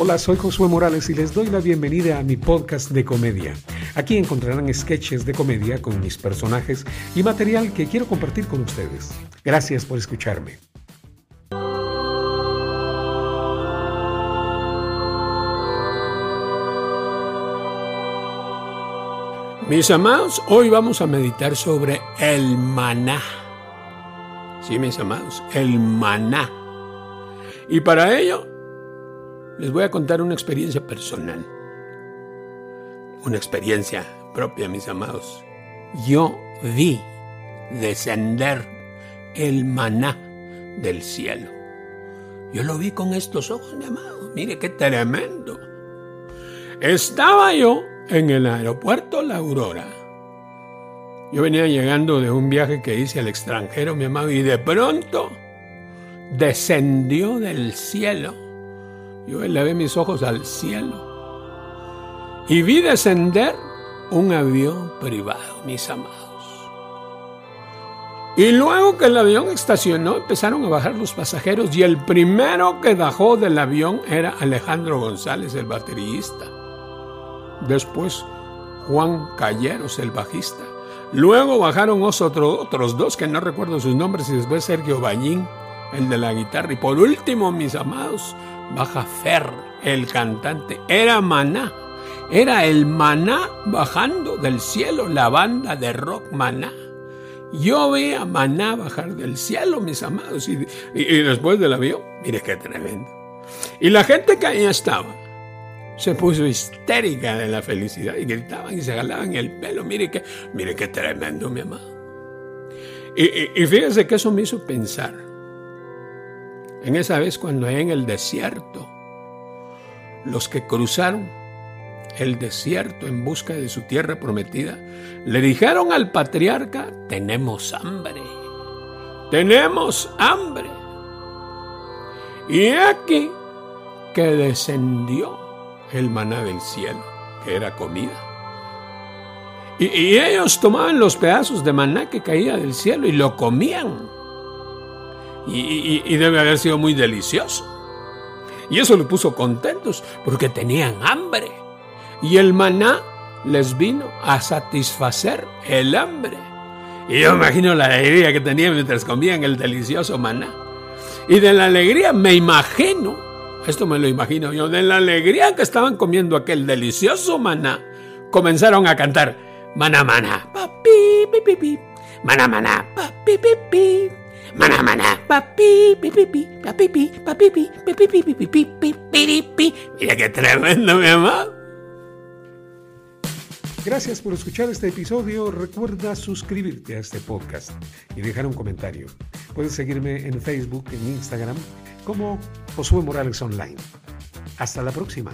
Hola, soy Josué Morales y les doy la bienvenida a mi podcast de comedia. Aquí encontrarán sketches de comedia con mis personajes y material que quiero compartir con ustedes. Gracias por escucharme. Mis amados, hoy vamos a meditar sobre el maná. Sí, mis amados, el maná. Y para ello les voy a contar una experiencia personal. Una experiencia propia, mis amados. Yo vi descender el maná del cielo. Yo lo vi con estos ojos, mi amado. Mire qué tremendo. Estaba yo en el aeropuerto La Aurora. Yo venía llegando de un viaje que hice al extranjero, mi amado, y de pronto descendió del cielo. Yo elevé mis ojos al cielo y vi descender un avión privado, mis amados. Y luego que el avión estacionó, empezaron a bajar los pasajeros y el primero que bajó del avión era Alejandro González, el baterista. Después Juan Calleros, el bajista. Luego bajaron otros dos que no recuerdo sus nombres y después Sergio Ballín, el de la guitarra. Y por último, mis amados, baja Fer, el cantante. Era Maná. Era el Maná bajando del cielo, la banda de rock Maná. Yo vi a Maná bajar del cielo, mis amados, y, y después del avión, mire qué tremendo. Y la gente que ahí estaba, se puso histérica de la felicidad y gritaban y se jalaban el pelo. Mire qué, mire qué tremendo, mi amado. Y, y, y fíjese que eso me hizo pensar en esa vez cuando en el desierto, los que cruzaron el desierto en busca de su tierra prometida, le dijeron al patriarca, tenemos hambre, tenemos hambre. Y aquí que descendió el maná del cielo, que era comida. Y, ellos tomaban los pedazos de maná que caía del cielo y lo comían. Y, debe haber sido muy delicioso. Y eso los puso contentos porque tenían hambre. Y el maná les vino a satisfacer el hambre. Y yo imagino la alegría que tenían mientras comían el delicioso maná. Y de la alegría me imagino esto me lo imagino yo, de la alegría que estaban comiendo aquel delicioso maná, comenzaron a cantar maná maná, papi, pi, pi, maná maná, papi, pi, pi, Maná, maná. Papi, pipi, Mira qué tremendo, mi amor. Gracias por escuchar este episodio. Recuerda suscribirte a este podcast y dejar un comentario. Puedes seguirme en Facebook, en Instagram, como Josué Morales Online. Hasta la próxima.